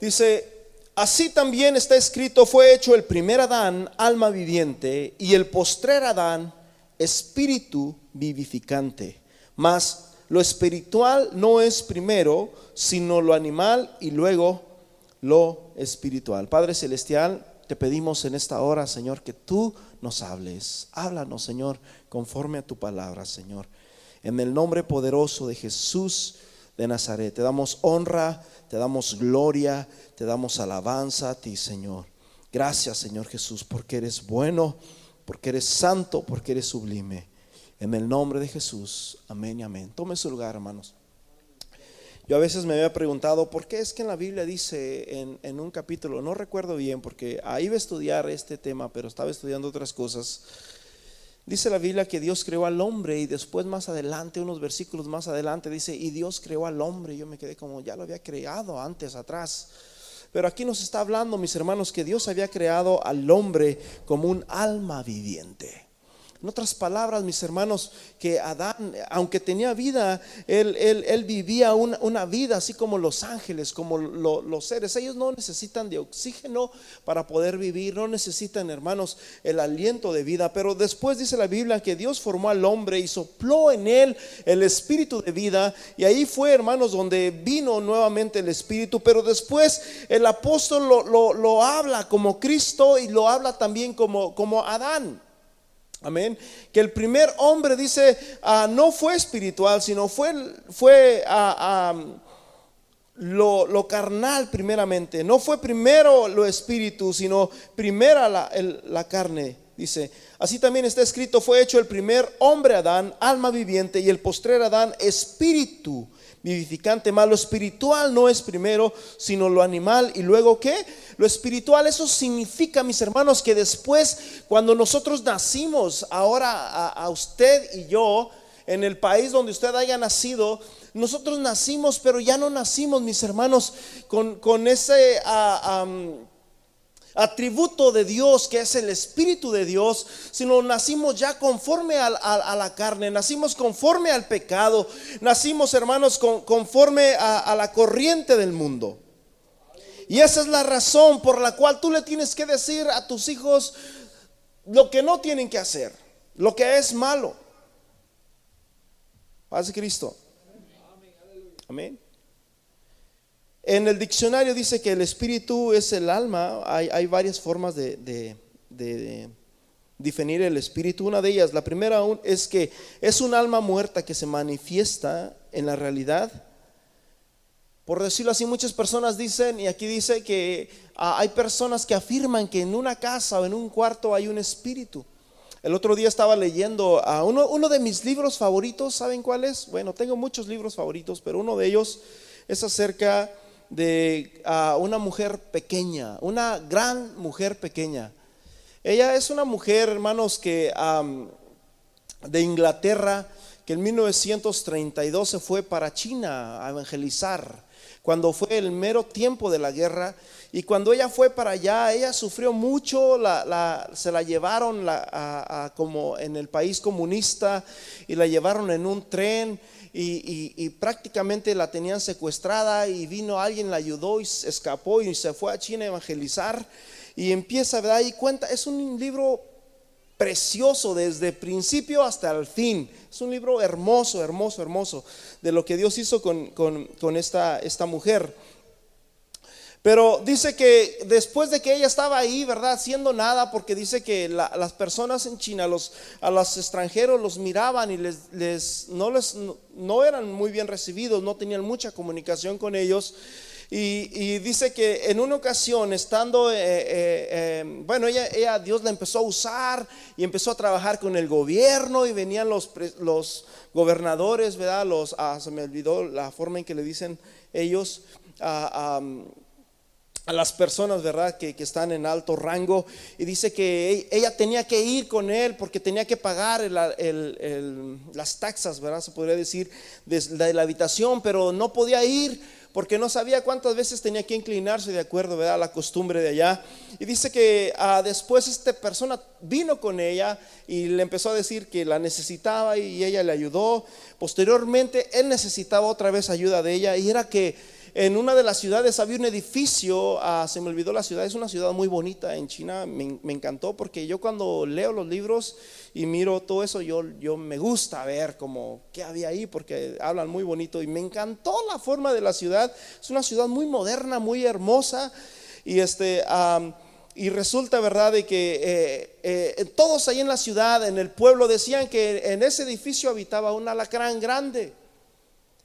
Dice, así también está escrito, fue hecho el primer Adán, alma viviente, y el postrer Adán, espíritu vivificante. Mas lo espiritual no es primero, sino lo animal y luego lo espiritual. Padre Celestial, te pedimos en esta hora, Señor, que tú nos hables. Háblanos, Señor, conforme a tu palabra, Señor. En el nombre poderoso de Jesús de Nazaret, te damos honra, te damos gloria, te damos alabanza a ti, Señor. Gracias, Señor Jesús, porque eres bueno, porque eres santo, porque eres sublime. En el nombre de Jesús, amén y amén. Tome su lugar, hermanos. Yo a veces me había preguntado, ¿por qué es que en la Biblia dice en, un capítulo, no recuerdo bien, porque ahí iba a estudiar este tema, pero estaba estudiando otras cosas. Dice la Biblia que Dios creó al hombre y después más adelante, unos versículos más adelante, dice, y Dios creó al hombre. Yo me quedé como, ya lo había creado antes, atrás. Pero aquí nos está hablando, mis hermanos, que Dios había creado al hombre como un alma viviente. En otras palabras, mis hermanos, que Adán, aunque tenía vida, él, él, vivía una, vida así como los ángeles, como los seres. Ellos no necesitan de oxígeno para poder vivir, no necesitan, hermanos, el aliento de vida. Pero después dice la Biblia que Dios formó al hombre y sopló en él el espíritu de vida. Y ahí fue, hermanos, donde vino nuevamente el espíritu. Pero después el apóstol lo, lo habla como Cristo y lo habla también como, como Adán. Amén. Que el primer hombre dice, ah, no fue espiritual, sino fue, fue ah, ah, lo, carnal primeramente. No fue primero lo espíritu, sino primera la, la carne. Dice, así también está escrito, fue hecho el primer hombre Adán, alma viviente, y el postrer Adán, espíritu vivificante. Más lo espiritual no es primero, sino lo animal. Y luego, ¿qué? Lo espiritual, eso significa, mis hermanos, que después, cuando nosotros nacimos, ahora a, usted y yo, en el país donde usted haya nacido, nosotros nacimos, pero ya no nacimos, mis hermanos, con, con ese atributo de Dios que es el Espíritu de Dios, sino nacimos ya conforme a, la carne, nacimos conforme al pecado, nacimos, hermanos, conforme a la corriente del mundo. Y esa es la razón por la cual tú le tienes que decir a tus hijos lo que no tienen que hacer, lo que es malo. Paz Cristo. Amén. En el diccionario dice que el espíritu es el alma. Hay, varias formas de, de, definir el espíritu. Una de ellas, la primera es que es un alma muerta que se manifiesta en la realidad por decirlo así, muchas personas dicen, y aquí dice que ah, hay personas que afirman que en una casa o en un cuarto hay un espíritu. El otro día estaba leyendo a uno, uno de mis libros favoritos, ¿saben cuál es? Bueno, tengo muchos libros favoritos, pero uno de ellos es acerca de ah, una mujer pequeña, una gran mujer pequeña. Ella es una mujer, hermanos, que de Inglaterra, que en 1932 se fue para China a evangelizar cuando fue el mero tiempo de la guerra. Y cuando ella fue para allá, ella sufrió mucho, se la llevaron como en el país comunista y la llevaron en un tren y, prácticamente la tenían secuestrada y vino alguien, la ayudó y escapó y se fue a China a evangelizar y empieza, ¿verdad? Y cuenta, es un libro precioso desde principio hasta el fin. Es un libro hermoso, hermoso, hermoso de lo que Dios hizo con, esta, esta mujer. Pero dice que después de que ella estaba ahí, ¿verdad? Haciendo nada, porque dice que las personas en China, los, a los extranjeros los miraban y les, les, no, les, no eran muy bien recibidos, no tenían mucha comunicación con ellos. Y, dice que en una ocasión, estando, eh, eh, eh, bueno, ella, ella, Dios la empezó a usar y empezó a trabajar con el gobierno y venían los, los gobernadores, ¿verdad? Los, ah, se me olvidó la forma en que le dicen ellos a, las personas, ¿verdad? Que, que, están en alto rango. Y dice que ella tenía que ir con él porque tenía que pagar las taxas, ¿verdad? Se podría decir, de la habitación, pero no podía ir porque no sabía cuántas veces tenía que inclinarse de acuerdo a la costumbre de allá. Y dice que ah, después esta persona vino con ella y le empezó a decir que la necesitaba y ella le ayudó. Posteriormente él necesitaba otra vez ayuda de ella y era que en una de las ciudades había un edificio, ah, se me olvidó la ciudad, es una ciudad muy bonita en China, me, encantó porque yo cuando leo los libros y miro todo eso, yo, me gusta ver como qué había ahí porque hablan muy bonito y me encantó la forma de la ciudad, es una ciudad muy moderna, muy hermosa y este... y resulta verdad de que eh, eh, todos ahí en la ciudad, en el pueblo, decían que en ese edificio habitaba un alacrán grande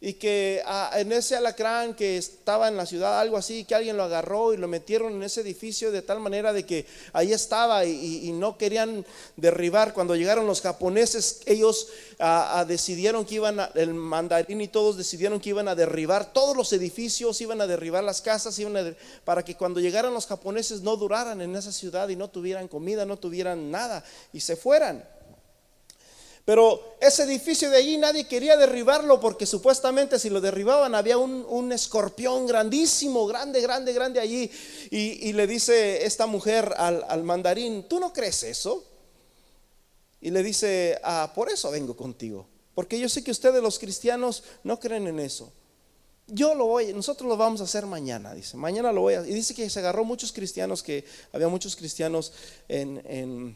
y que ah, en ese alacrán que estaba en la ciudad, algo así, que alguien lo agarró y lo metieron en ese edificio de tal manera de que ahí estaba y, no querían derribar. Cuando llegaron los japoneses, ellos ah, ah, decidieron que iban, a, el mandarín y todos decidieron que iban a derribar todos los edificios, iban a derribar las casas, iban para que cuando llegaran los japoneses no duraran en esa ciudad y no tuvieran comida, no tuvieran nada y se fueran. Pero ese edificio de allí nadie quería derribarlo porque supuestamente si lo derribaban había un, escorpión grandísimo, grande, grande, grande allí. Y, le dice esta mujer al, mandarín, ¿tú no crees eso? Y le dice, ah, por eso vengo contigo. Porque yo sé que ustedes los cristianos no creen en eso. Yo lo voy, nosotros lo vamos a hacer mañana, dice. Mañana lo voy a... Y dice que se agarró muchos cristianos, que había muchos cristianos en en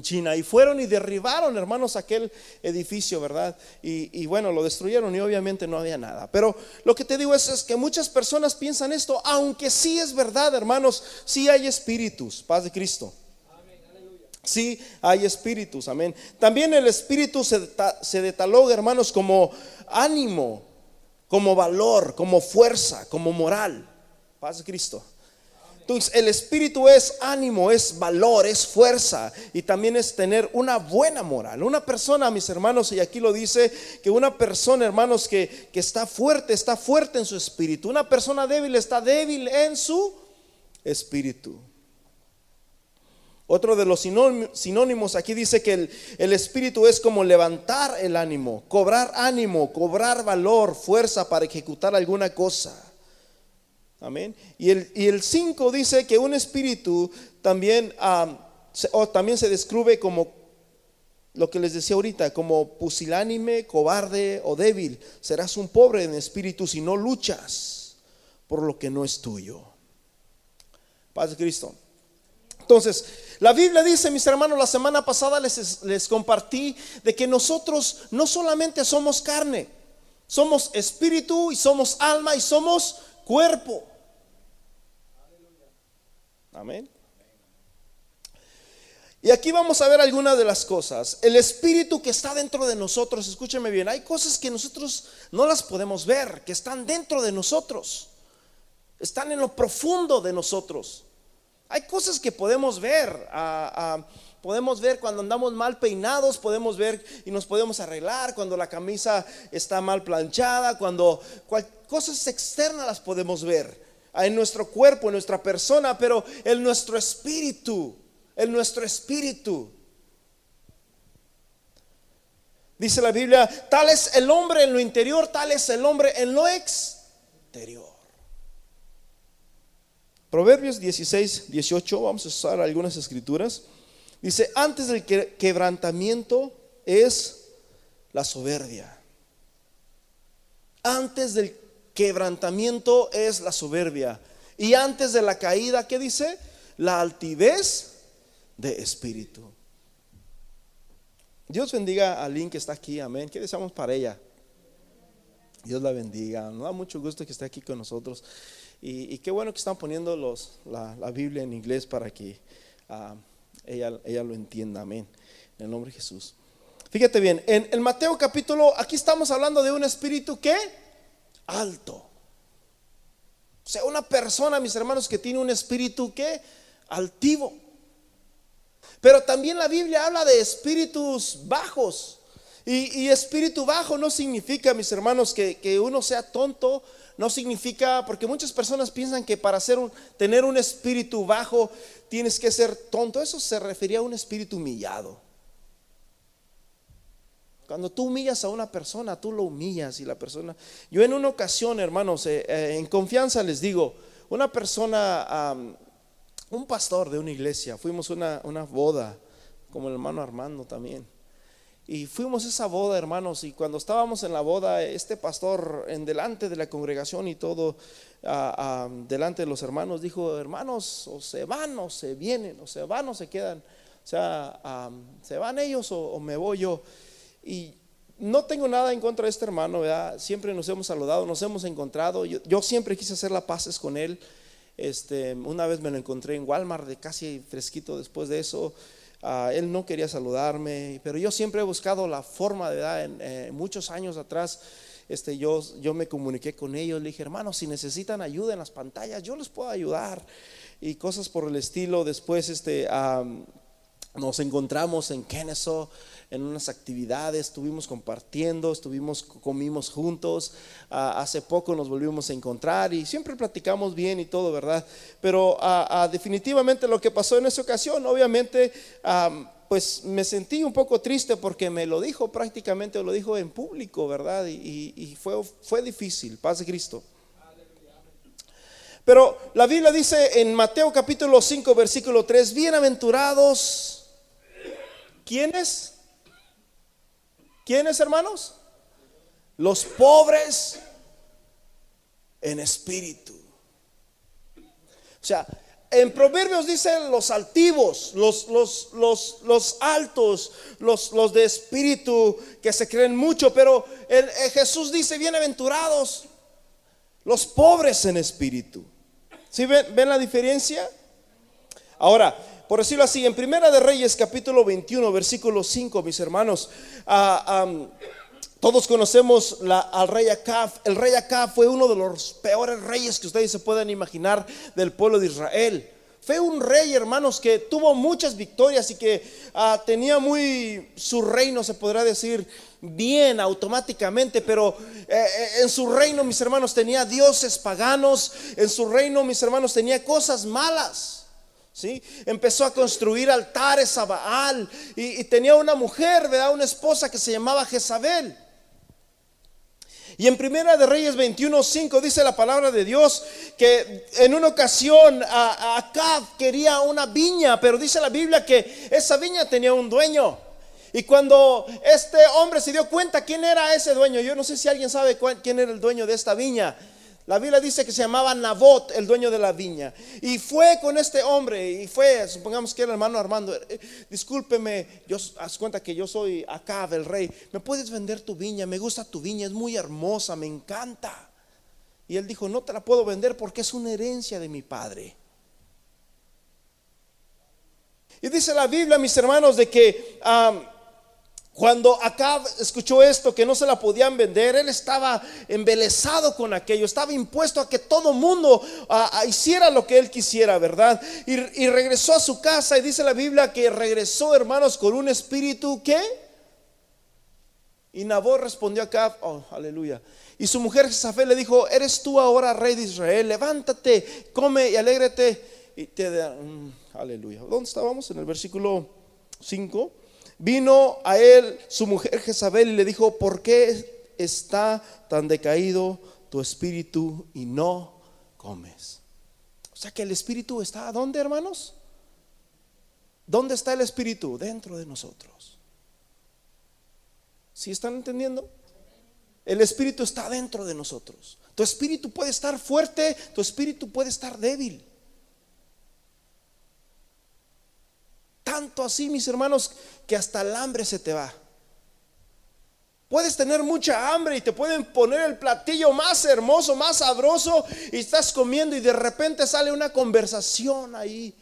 China y fueron y derribaron, hermanos, aquel edificio, ¿verdad? Y, bueno, lo destruyeron y obviamente no había nada. Pero lo que te digo es, es, que muchas personas piensan esto, aunque sí es verdad, hermanos, sí hay espíritus, paz de Cristo. Sí hay espíritus, amén. También el espíritu se, se detaloga, hermanos, como ánimo, como valor, como fuerza, como moral. Paz de Cristo. Entonces el espíritu es ánimo, es valor, es fuerza y también es tener una buena moral. Una persona, mis hermanos, y aquí lo dice, que una persona, hermanos, que, que está fuerte, está fuerte en su espíritu. Una persona débil está débil en su espíritu. Otro de los sinónimos aquí dice que el, el, espíritu es como levantar el ánimo, cobrar ánimo, cobrar valor, fuerza para ejecutar alguna cosa. Amén. Y el 5 dice que un espíritu también, se, también se describe como lo que les decía ahorita, como pusilánime, cobarde o débil. Serás un pobre en espíritu si no luchas por lo que no es tuyo. Paz de Cristo. Entonces, la Biblia dice, mis hermanos, la semana pasada les, les compartí de que nosotros no solamente somos carne, somos espíritu y somos alma y somos cuerpo. Amén. Y aquí vamos a ver algunas de las cosas. El espíritu que está dentro de nosotros, escúcheme bien, hay cosas que nosotros no las podemos ver, que están dentro de nosotros. Están en lo profundo de nosotros. Hay cosas que podemos ver. podemos ver cuando andamos mal peinados, podemos ver y nos podemos arreglar, cuando la camisa está mal planchada, cuando cosas externas las podemos ver en nuestro cuerpo, en nuestra persona, pero en nuestro espíritu, en nuestro espíritu. Dice la Biblia, tal es el hombre en lo interior, tal es el hombre en lo exterior. Proverbios 16, 18, vamos a usar algunas escrituras. Dice, antes del quebrantamiento es la soberbia. Antes del quebrantamiento es la soberbia. Y antes de la caída, ¿qué dice? La altivez de espíritu. Dios bendiga a Lynn que está aquí, amén. ¿Qué deseamos para ella? Dios la bendiga. Nos da mucho gusto que esté aquí con nosotros. Y, qué bueno que están poniendo la, Biblia en inglés para que ah, ella, ella lo entienda, amén. En el nombre de Jesús. Fíjate bien, en el Mateo capítulo, aquí estamos hablando de un espíritu que alto. O sea, una persona, mis hermanos, que tiene un espíritu que altivo. Pero también la Biblia habla de espíritus bajos. Y, espíritu bajo no significa, mis hermanos, que, uno sea tonto. No significa, porque muchas personas piensan que para ser tener un espíritu bajo tienes que ser tonto. Eso se refería a un espíritu humillado. Cuando tú humillas a una persona, tú lo humillas y la persona... Yo en una ocasión, hermanos, eh, eh, en confianza les digo, una persona, un pastor de una iglesia, fuimos a una, una boda, como el hermano Armando también. Y fuimos a esa boda, hermanos, y cuando estábamos en la boda, este pastor en delante de la congregación y todo, delante de los hermanos, dijo, hermanos, o se van o se vienen, o se van o se quedan. O sea, se van ellos o, me voy yo. Y no tengo nada en contra de este hermano, ¿verdad? Siempre nos hemos saludado, nos hemos encontrado. Yo, siempre quise hacer la paces con él. Este, una vez me lo encontré en Walmart, de casi fresquito después de eso. Ah, él no quería saludarme, pero yo siempre he buscado la forma verdad. En, eh, muchos años atrás, este, yo, yo me comuniqué con ellos, le dije, hermanos, si necesitan ayuda en las pantallas, yo les puedo ayudar y cosas por el estilo. Después, este, nos encontramos en Kennesaw en unas actividades, estuvimos compartiendo, estuvimos, comimos juntos, hace poco nos volvimos a encontrar y siempre platicamos bien y todo, ¿verdad? Pero definitivamente lo que pasó en esa ocasión, obviamente, pues me sentí un poco triste porque me lo dijo prácticamente, lo dijo en público, ¿verdad? Y, y fue, fue difícil, paz de Cristo. Pero la Biblia dice en Mateo capítulo 5, versículo 3, bienaventurados, ¿quiénes? ¿Quiénes, hermanos? Los pobres en espíritu. O sea, en Proverbios dicen los altivos, los, los, los, los altos, los, los, de espíritu que se creen mucho, pero el, Jesús dice bienaventurados los pobres en espíritu. ¿Sí ven la diferencia? Ahora, por decirlo así, en Primera de Reyes capítulo 21, versículo 5, mis hermanos, ah, todos conocemos al rey Acab. El rey Acab fue uno de los peores reyes que ustedes se puedan imaginar del pueblo de Israel. Fue un rey, hermanos, que tuvo muchas victorias y que ah, tenía muy su reino, se podrá decir, bien automáticamente, pero eh, eh, en su reino, mis hermanos, tenía dioses paganos, en su reino, mis hermanos, tenía cosas malas. ¿Sí? Empezó a construir altares a Baal y, tenía una mujer, ¿verdad? Una esposa que se llamaba Jezabel. Y en Primera de Reyes 21:5 dice la palabra de Dios que en una ocasión Acab quería una viña, pero dice la Biblia que esa viña tenía un dueño. Y cuando este hombre se dio cuenta quién era ese dueño, yo no sé si alguien sabe quién era el dueño de esta viña. La Biblia dice que se llamaba Nabot, el dueño de la viña. Y fue con este hombre, y fue, supongamos que era el hermano Armando, eh, discúlpeme, yo haz cuenta que yo soy acá el rey, ¿me puedes vender tu viña? Me gusta tu viña, es muy hermosa, me encanta. Y él dijo, no te la puedo vender porque es una herencia de mi padre. Y dice la Biblia, mis hermanos, de que... Cuando Acab escuchó esto, que no se la podían vender, él estaba embelesado con aquello, estaba impuesto a que todo mundo hiciera lo que él quisiera, ¿verdad? Y, regresó a su casa y dice la Biblia que regresó, hermanos, con un espíritu que... Y Nabor respondió a Acab, oh, aleluya. Y su mujer Jezafel le dijo, eres tú ahora rey de Israel, levántate, come y alégrate. Y te da, mm, aleluya. ¿Dónde estábamos? En el versículo 5. Vino a él su mujer Jezabel y le dijo, ¿por qué está tan decaído tu espíritu y no comes? O sea que el espíritu está, ¿dónde hermanos? ¿Dónde está el espíritu? Dentro de nosotros. ¿Sí están entendiendo? El espíritu está dentro de nosotros. Tu espíritu puede estar fuerte, tu espíritu puede estar débil. Tanto así, mis hermanos, que hasta el hambre se te va. Puedes tener mucha hambre y te pueden poner el platillo más hermoso, más sabroso y estás comiendo y de repente sale una conversación ahí.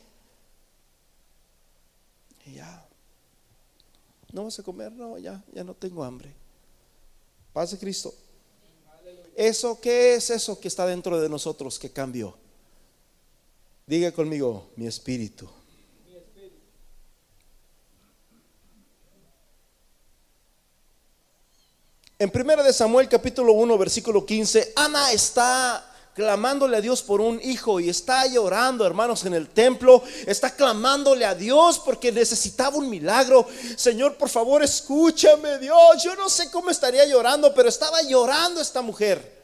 Y ya. ¿No vas a comer? No, ya, ya no tengo hambre. Paz de Cristo. ¿Eso qué es eso que está dentro de nosotros que cambió? Diga conmigo, mi espíritu. En 1 de Samuel capítulo 1 versículo 15, Ana está clamándole a Dios por un hijo y está llorando, hermanos, en el templo, está clamándole a Dios porque necesitaba un milagro. Señor, por favor, escúchame, Dios. Yo no sé cómo estaría llorando, pero estaba llorando esta mujer.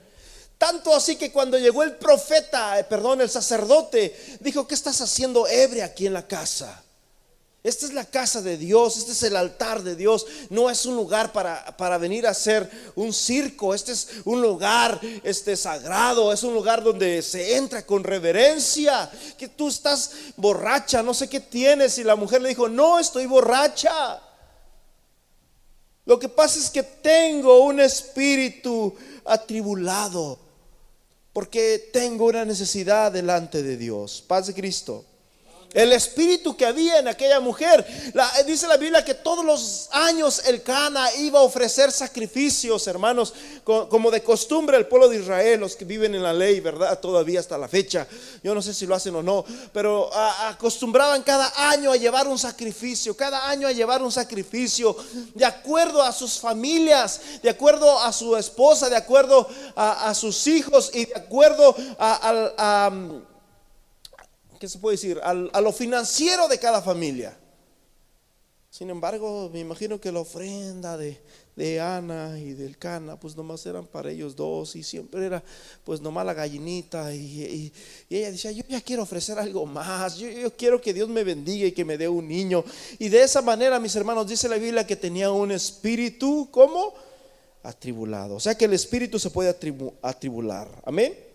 Tanto así que cuando llegó el profeta, eh, perdón, el sacerdote, dijo, ¿qué estás haciendo ebria aquí en la casa? Esta es la casa de Dios, este es el altar de Dios. No es un lugar para, para, venir a hacer un circo. Este es un lugar este, sagrado, es un lugar donde se entra con reverencia. Que tú estás borracha, no sé qué tienes. Y la mujer le dijo, no, estoy borracha. Lo que pasa es que tengo un espíritu atribulado porque tengo una necesidad delante de Dios. Paz de Cristo. El espíritu que había en aquella mujer. dice la Biblia que todos los años el Cana iba a ofrecer sacrificios, hermanos, como de costumbre el pueblo de Israel, los que viven en la ley, ¿verdad? Todavía hasta la fecha. Yo no sé si lo hacen o no, pero acostumbraban cada año a llevar un sacrificio, cada año a llevar un sacrificio, de acuerdo a sus familias, de acuerdo a su esposa, de acuerdo a, sus hijos y de acuerdo a ¿qué se puede decir? a lo financiero de cada familia. Sin embargo, me imagino que la ofrenda de, Ana y del Cana, pues nomás eran para ellos dos y siempre era pues nomás la gallinita y, ella decía, yo ya quiero ofrecer algo más, yo, quiero que Dios me bendiga y que me dé un niño. Y de esa manera, mis hermanos, dice la Biblia que tenía un espíritu, ¿cómo? Atribulado. O sea que el espíritu se puede atribular. Amén.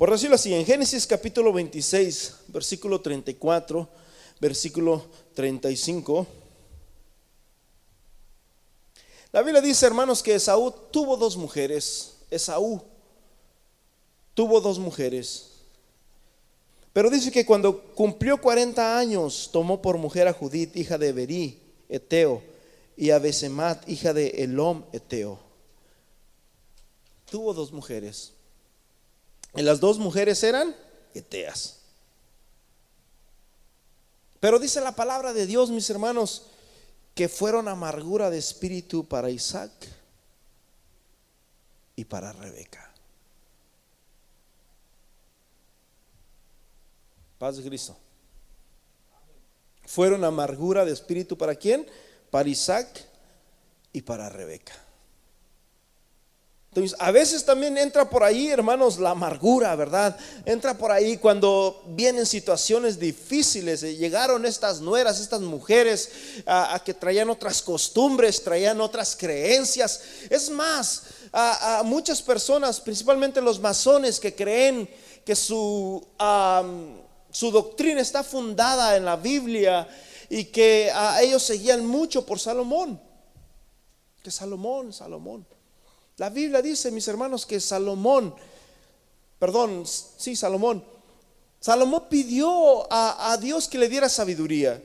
Por decirlo así, en Génesis capítulo 26, versículo 34, versículo 35. La Biblia dice, hermanos, que Esaú tuvo dos mujeres. Esaú tuvo dos mujeres. Pero dice que cuando cumplió 40 años, tomó por mujer a Judith, hija de Berí, Eteo, y a Besemat, hija de Elom, Eteo. Tuvo dos mujeres. Y las dos mujeres eran eteas. Pero dice la palabra de Dios, mis hermanos, que fueron amargura de espíritu para Isaac y para Rebeca. Paz de Cristo. Fueron amargura de espíritu para quién? Para Isaac y para Rebeca. Entonces, a veces también entra por ahí, hermanos, la amargura, ¿verdad? Entra por ahí cuando vienen situaciones difíciles. Eh, llegaron estas nueras, estas mujeres, a, que traían otras costumbres, traían otras creencias. Es más, a, muchas personas, principalmente los masones, que creen que su, su doctrina está fundada en la Biblia y que a ellos seguían mucho por Salomón. Que Salomón, Salomón. La Biblia dice, mis hermanos, que Salomón, perdón, sí, Salomón, Salomón pidió a, Dios que le diera sabiduría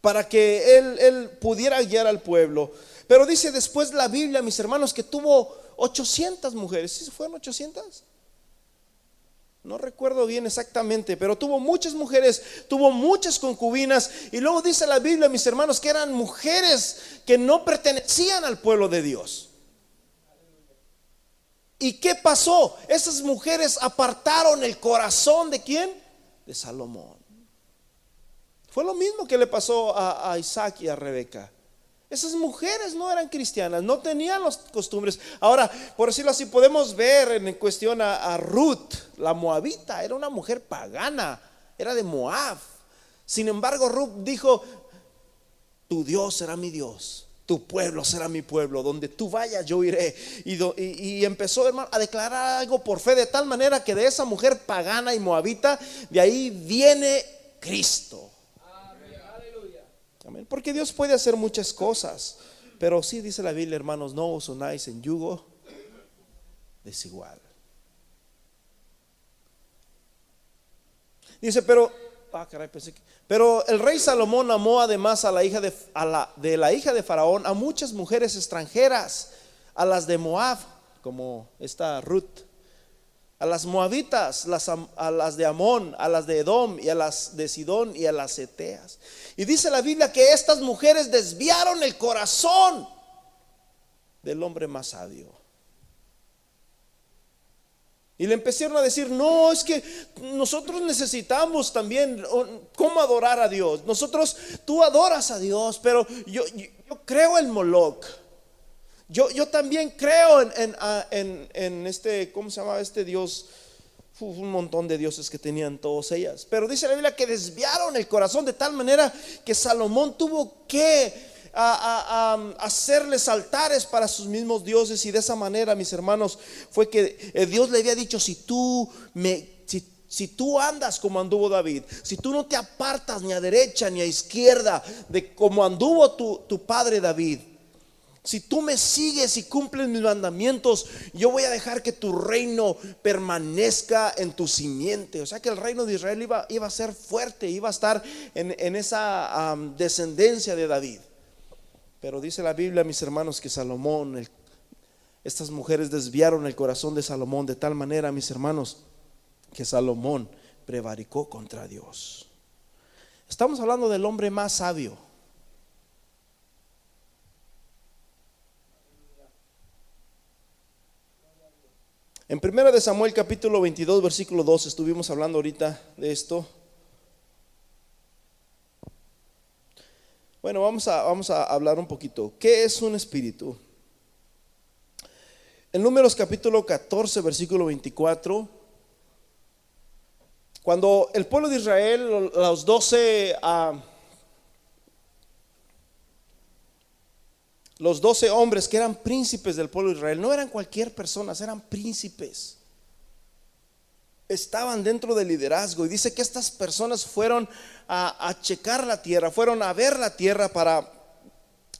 para que él, él pudiera guiar al pueblo. Pero dice después la Biblia, mis hermanos, que tuvo 800 mujeres. ¿Sí fueron 800? No recuerdo bien exactamente, pero tuvo muchas mujeres, tuvo muchas concubinas. Y luego dice la Biblia, mis hermanos, que eran mujeres que no pertenecían al pueblo de Dios. ¿Y qué pasó? Esas mujeres apartaron el corazón de quién? De Salomón. Fue lo mismo que le pasó a, Isaac y a Rebeca. Esas mujeres no eran cristianas, no tenían las costumbres. Ahora, por decirlo así, podemos ver en cuestión a, a Ruth, la moabita, era una mujer pagana, era de Moab. Sin embargo, Ruth dijo, tu Dios será mi Dios tu pueblo será mi pueblo, donde tú vayas yo iré. Y, empezó, hermano, a declarar algo por fe, de tal manera que de esa mujer pagana y moabita, de ahí viene Cristo. Amén. Porque Dios puede hacer muchas cosas, pero sí dice la Biblia, hermanos, no os unáis en yugo desigual. Dice, pero Ah, pero el rey Salomón amó además a la hija de, la, de la hija de Faraón a muchas mujeres extranjeras, a las de Moab, como esta Ruth, a las moabitas, a las de Amón, a las de Edom y a las de Sidón y a las Eteas. Y dice la Biblia que estas mujeres desviaron el corazón del hombre más sabio. Y le empezaron a decir, no, es que nosotros necesitamos también cómo adorar a Dios. Nosotros, tú adoras a Dios, pero yo, creo en Moloch. Yo, yo también creo en, en, en, este, ¿cómo se llama este Dios? un montón de dioses que tenían todas ellas. Pero dice la Biblia que desviaron el corazón de tal manera que Salomón tuvo que hacerles altares para sus mismos dioses y de esa manera, mis hermanos, fue que eh, Dios le había dicho, si tú me... Si, tú andas como anduvo David, si tú no te apartas ni a derecha ni a izquierda de como anduvo tu, tu padre David, si tú me sigues y cumples mis mandamientos, yo voy a dejar que tu reino permanezca en tu simiente. O sea que el reino de Israel iba, iba a ser fuerte, iba a estar en, esa descendencia de David. Pero dice la Biblia, mis hermanos, que Salomón, estas mujeres desviaron el corazón de Salomón de tal manera, mis hermanos, que Salomón prevaricó contra Dios. Estamos hablando del hombre más sabio. En primera de Samuel capítulo 22 versículo 2 estuvimos hablando ahorita de esto. Bueno, vamos a, vamos a hablar un poquito. ¿Qué es un espíritu? En Números capítulo 14 versículo 24 cuando el pueblo de Israel, los doce los doce hombres que eran príncipes del pueblo de Israel, no eran cualquier persona, eran príncipes. Estaban dentro del liderazgo y dice que estas personas fueron a, a checar la tierra, fueron a ver la tierra para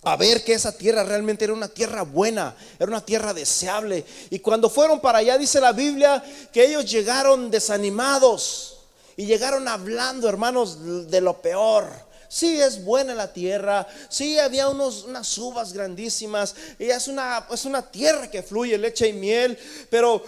a ver que esa tierra realmente era una tierra buena, era una tierra deseable. Y cuando fueron para allá, dice la Biblia, que ellos llegaron desanimados y llegaron hablando, hermanos, de lo peor Sí, es buena la tierra. Sí, había unos, unas uvas grandísimas. Y es una, es una tierra que fluye leche y miel. Pero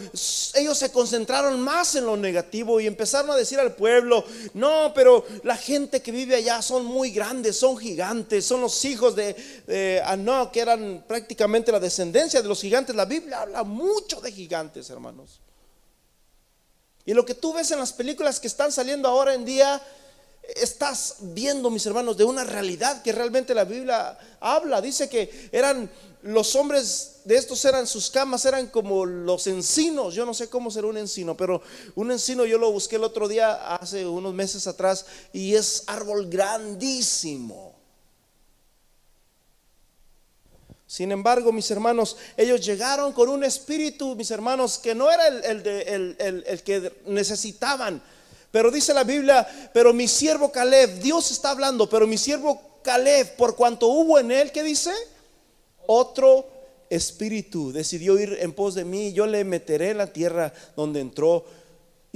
ellos se concentraron más en lo negativo y empezaron a decir al pueblo, no, pero la gente que vive allá son muy grandes, son gigantes, son los hijos de, de Anó, que eran prácticamente la descendencia de los gigantes. La Biblia habla mucho de gigantes, hermanos. Y lo que tú ves en las películas que están saliendo ahora en día estás viendo, mis hermanos, de una realidad que realmente la Biblia habla. Dice que eran los hombres de estos eran sus camas, eran como los encinos. Yo no sé cómo será un encino, pero un encino yo lo busqué el otro día, hace unos meses atrás, y es árbol grandísimo. Sin embargo, mis hermanos, ellos llegaron con un espíritu, mis hermanos, que no era el, el, el que necesitaban pero dice la Biblia, pero mi siervo Caleb, Dios está hablando, pero mi siervo Caleb, por cuanto hubo en él, ¿qué dice? Otro espíritu decidió ir en pos de mí, yo le meteré en la tierra donde entró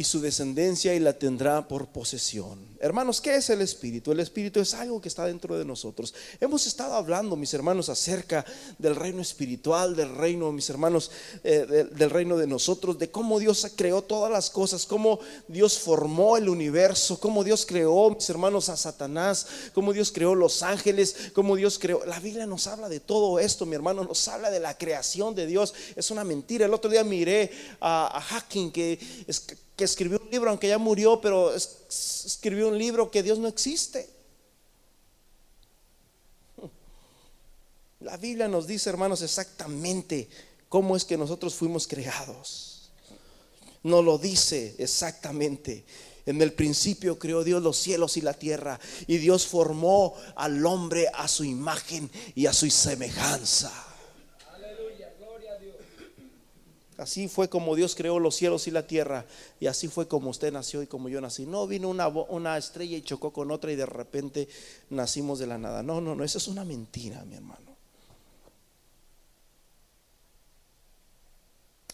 y su descendencia y la tendrá por posesión. Hermanos, ¿qué es el Espíritu? El Espíritu es algo que está dentro de nosotros. Hemos estado hablando, mis hermanos, acerca del reino espiritual, del reino, mis hermanos, eh, del, reino de nosotros, de cómo Dios creó todas las cosas, cómo Dios formó el universo, cómo Dios creó, mis hermanos, a Satanás, cómo Dios creó los ángeles, cómo Dios creó. La Biblia nos habla de todo esto, mi hermano, nos habla de la creación de Dios. Es una mentira. El otro día miré a, a Hacking, que es escribió un libro, aunque ya murió, pero escribió un libro que Dios no existe. La Biblia nos dice, hermanos, exactamente cómo es que nosotros fuimos creados. No lo dice exactamente. En el principio creó Dios los cielos y la tierra y Dios formó al hombre a su imagen y a su semejanza. Así fue como Dios creó los cielos y la tierra. Y así fue como usted nació y como yo nací. No vino una, una, estrella y chocó con otra y de repente nacimos de la nada. No, no, no, eso es una mentira, mi hermano.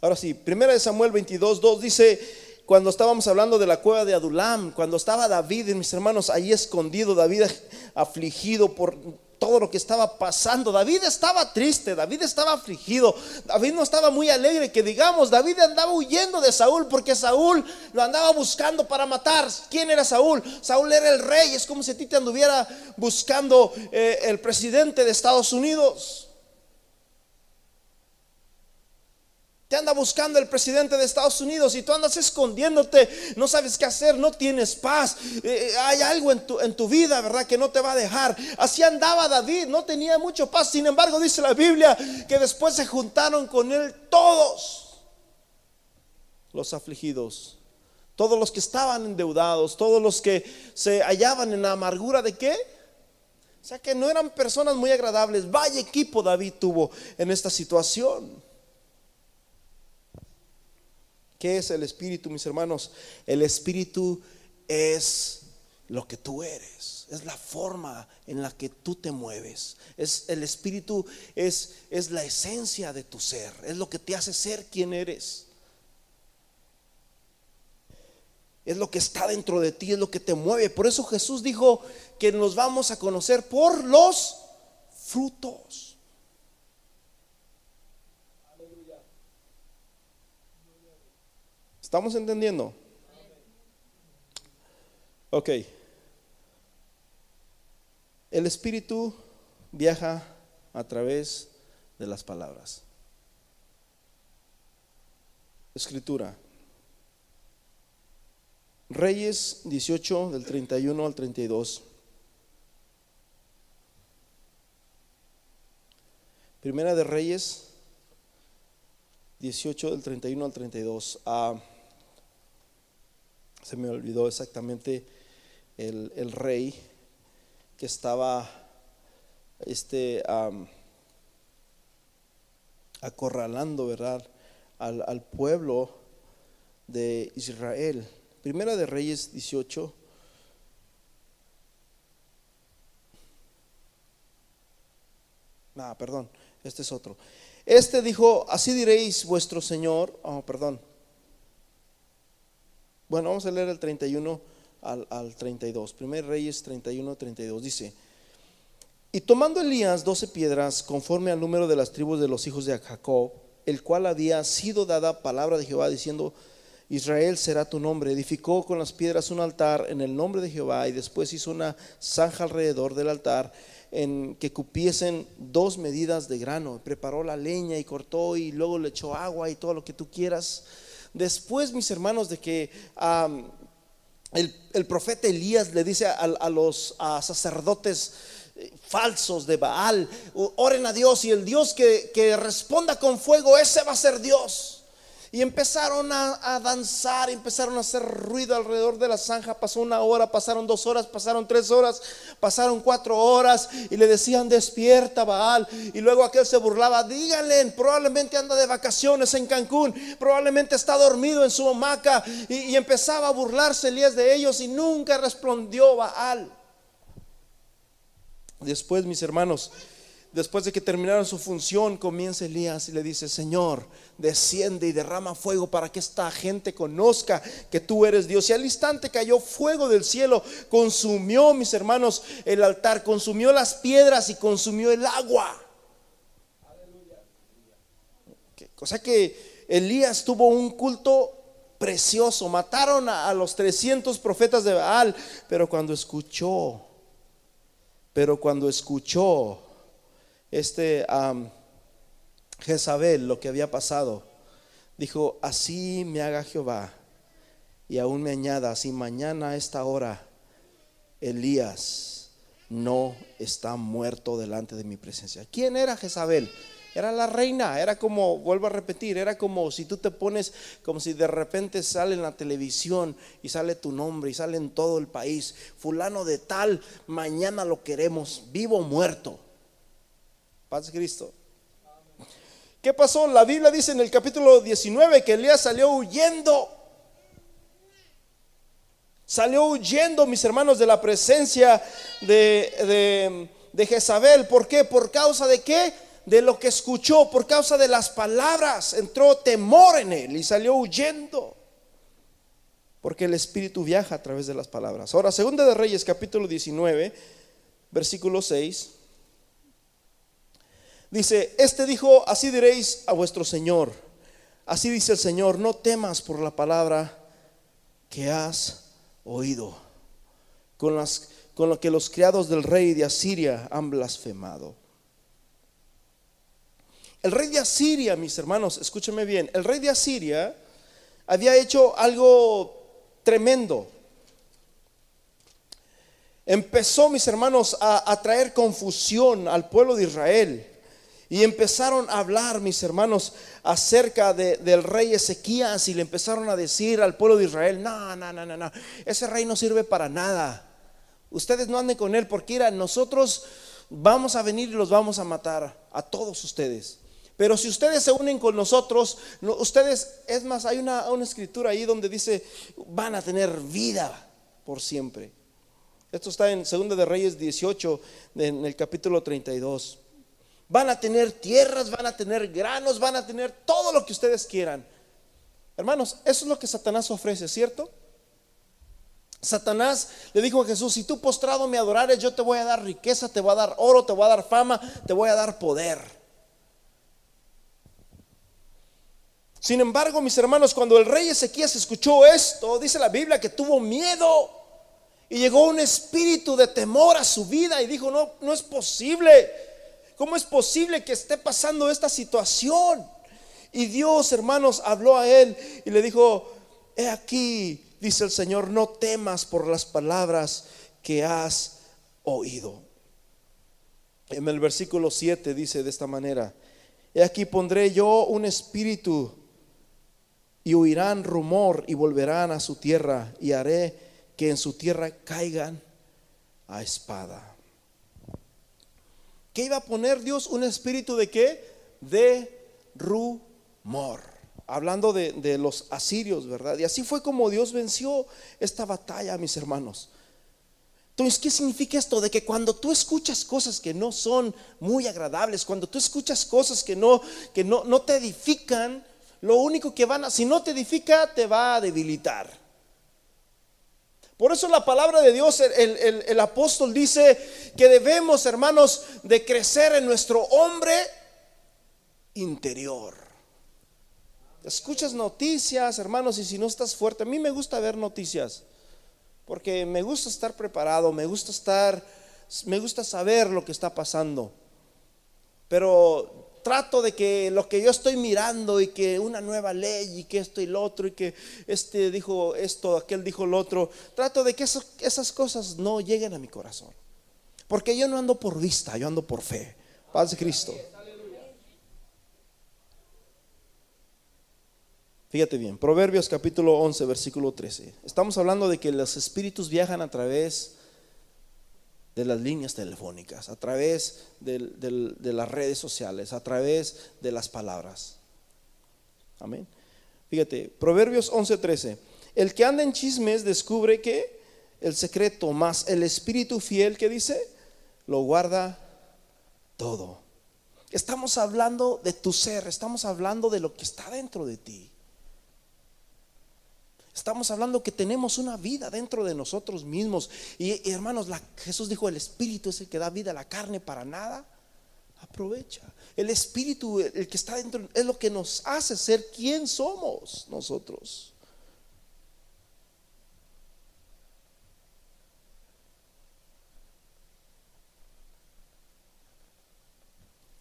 Ahora sí, primera de Samuel 22, 2 dice, cuando estábamos hablando de la cueva de Adulam, cuando estaba David, mis hermanos, ahí escondido, David afligido por todo lo que estaba pasando. David estaba triste, David estaba afligido, David no estaba muy alegre, que digamos, David andaba huyendo de Saúl porque Saúl lo andaba buscando para matar. ¿Quién era Saúl? Saúl era el rey, es como si a ti te anduviera buscando eh, el presidente de Estados Unidos. Te anda buscando el presidente de Estados Unidos y tú andas escondiéndote, no sabes qué hacer, no tienes paz. Eh, eh, hay algo en tu, vida, ¿verdad? Que no te va a dejar. Así andaba David, no tenía mucho paz. Sin embargo, dice la Biblia que después se juntaron con él todos los afligidos Todos los que estaban endeudados, todos los que se hallaban en la amargura de qué? O sea que no eran personas muy agradables. Vaya equipo David tuvo en esta situación. ¿Qué es el espíritu, mis hermanos? El espíritu es lo que tú eres, es la forma en la que tú te mueves. Es el espíritu es es la esencia de tu ser, es lo que te hace ser quien eres. Es lo que está dentro de ti, es lo que te mueve. Por eso Jesús dijo que nos vamos a conocer por los frutos. ¿Estamos entendiendo? Ok. El espíritu viaja a través de las palabras. Escritura. Reyes 18 del 31 al 32. Primera de Reyes 18 del 31 al 32. Ah, se me olvidó exactamente el, el rey que estaba este, acorralando, ¿verdad? Al, al pueblo de Israel. Primera de Reyes 18. Ah, perdón, este es otro. Este dijo, así diréis vuestro Señor, oh, perdón. Bueno, vamos a leer el 31 al, al 32. Primer Reyes 31, 32. Dice, y tomando Elías doce piedras conforme al número de las tribus de los hijos de Jacob, el cual había sido dada palabra de Jehová diciendo, Israel será tu nombre. Edificó con las piedras un altar en el nombre de Jehová y después hizo una zanja alrededor del altar en que cupiesen dos medidas de grano. Preparó la leña y cortó y luego le echó agua y todo lo que tú quieras. Después, mis hermanos, de que el, profeta Elías le dice a, los sacerdotes, eh, falsos de Baal, oren a Dios y el Dios que, que responda con fuego, ese va a ser Dios. Y empezaron a, danzar, empezaron a hacer ruido alrededor de la zanja. Pasó una hora, pasaron dos horas, pasaron tres horas, pasaron cuatro horas y le decían despierta Baal. Y luego aquel se burlaba, díganle, probablemente anda de vacaciones en Cancún, probablemente está dormido en su hamaca. Y, y empezaba a burlarse Elías de ellos y nunca respondió Baal. Después, mis hermanos, después de que terminaron su función, comienza Elías y le dice, Señor, desciende y derrama fuego para que esta gente conozca que tú eres Dios. Y al instante cayó fuego del cielo, consumió, mis hermanos, el altar, consumió las piedras y consumió el agua. O sea que Elías tuvo un culto precioso. Mataron a, los 300 profetas de Baal, pero cuando escuchó, pero cuando escuchó este Jezabel lo que había pasado, dijo, así me haga Jehová y aún me añada, si mañana a esta hora Elías no está muerto delante de mi presencia. ¿Quién era Jezabel? Era la reina, era como, vuelvo a repetir, era como si tú te pones, como si de repente sale en la televisión y sale tu nombre y sale en todo el país, fulano de tal, mañana lo queremos, vivo o muerto. Paz Cristo. ¿Qué pasó? La Biblia dice en el capítulo 19 que Elías salió huyendo. Salió huyendo, mis hermanos, de la presencia de, de, Jezabel. ¿Por qué? ¿Por causa de qué? De lo que escuchó, por causa de las palabras. Entró temor en él y salió huyendo. Porque el Espíritu viaja a través de las palabras. Ahora, segunda de Reyes, capítulo 19, versículo 6. Dice, este dijo, así diréis a vuestro Señor. Así dice el Señor, no temas por la palabra que has oído, con, las, con lo que los criados del rey de Asiria han blasfemado. El rey de Asiria, mis hermanos, escúchame bien, el rey de Asiria había hecho algo tremendo. Empezó, mis hermanos, a, a traer confusión al pueblo de Israel Y empezaron a hablar, mis hermanos, acerca del rey Ezequías y le empezaron a decir al pueblo de Israel, no, no, no, no, no, ese rey no sirve para nada. Ustedes no anden con él porque mira, nosotros vamos a venir y los vamos a matar a todos ustedes. Pero si ustedes se unen con nosotros, ustedes, es más, hay una, una escritura ahí donde dice, van a tener vida por siempre. Esto está en 2 de Reyes 18, en el capítulo 32. Van a tener tierras, van a tener granos, van a tener todo lo que ustedes quieran. Hermanos, eso es lo que Satanás ofrece, ¿cierto? Satanás le dijo a Jesús, si tú postrado me adorares, yo te voy a dar riqueza, te voy a dar oro, te voy a dar fama, te voy a dar poder. Sin embargo, mis hermanos, cuando el rey Ezequías escuchó esto, dice la Biblia que tuvo miedo y llegó un espíritu de temor a su vida y dijo, no, no es posible. ¿Cómo es posible que esté pasando esta situación? Y Dios, hermanos, habló a él y le dijo, he aquí, dice el Señor, no temas por las palabras que has oído. En el versículo 7 dice de esta manera, he aquí pondré yo un espíritu y oirán rumor y volverán a su tierra y haré que en su tierra caigan a espada. ¿Qué iba a poner Dios? Un espíritu de qué? De rumor. Hablando de, los asirios, ¿verdad? Y así fue como Dios venció esta batalla, mis hermanos. Entonces, ¿qué significa esto? De que cuando tú escuchas cosas que no son muy agradables, cuando tú escuchas cosas que no, que no, no te edifican, lo único que van a, si no te edifica, te va a debilitar. Por eso la palabra de Dios, el, apóstol dice que debemos, hermanos, de crecer en nuestro hombre interior. Escuchas noticias, hermanos, y si no estás fuerte, a mí me gusta ver noticias, porque me gusta estar preparado, me gusta estar, me gusta saber lo que está pasando. Pero trato de que lo que yo estoy mirando y que una nueva ley y que esto y lo otro y que este dijo esto, aquel dijo lo otro, trato de que esas cosas no lleguen a mi corazón. Porque yo no ando por vista, yo ando por fe. Paz de Cristo. Fíjate bien, Proverbios capítulo 11, versículo 13. Estamos hablando de que los espíritus viajan a través de las líneas telefónicas, a través de, las redes sociales, a través de las palabras. Amén. Fíjate, Proverbios 11:13. El que anda en chismes descubre que el secreto, más el espíritu fiel que dice, lo guarda todo. Estamos hablando de tu ser, estamos hablando de lo que está dentro de ti. Estamos hablando que tenemos una vida dentro de nosotros mismos. Y, hermanos, Jesús dijo, el Espíritu es el que da vida a la carne para nada. Aprovecha. El Espíritu, el que está dentro, es lo que nos hace ser quien somos nosotros.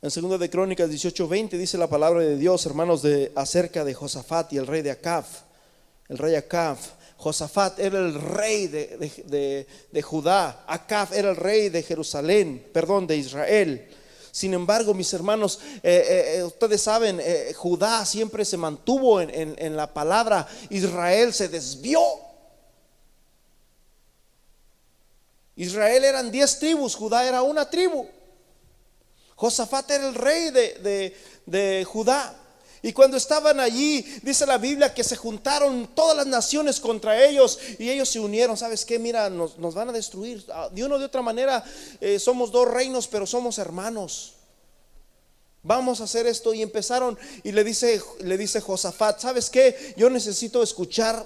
En 2 de Crónicas 18:20 dice la palabra de Dios, hermanos, de acerca de Josafat y el rey de Acab el rey Acab. Josafat era el rey de, Judá. Acab era el rey de Jerusalén, perdón, de Israel. Sin embargo, mis hermanos, eh, eh, eh, ustedes saben, Judá siempre se mantuvo en, en la palabra, Israel se desvió. Israel eran diez tribus, Judá era una tribu. Josafat era el rey de, de Judá. Y cuando estaban allí, dice la Biblia que se juntaron todas las naciones contra ellos y ellos se unieron. ¿Sabes qué? Mira, nos, van a destruir. Ah, de una o de otra manera, eh, somos dos reinos, pero somos hermanos. Vamos a hacer esto. Y empezaron y le dice, le dice Josafat, ¿sabes qué? Yo necesito escuchar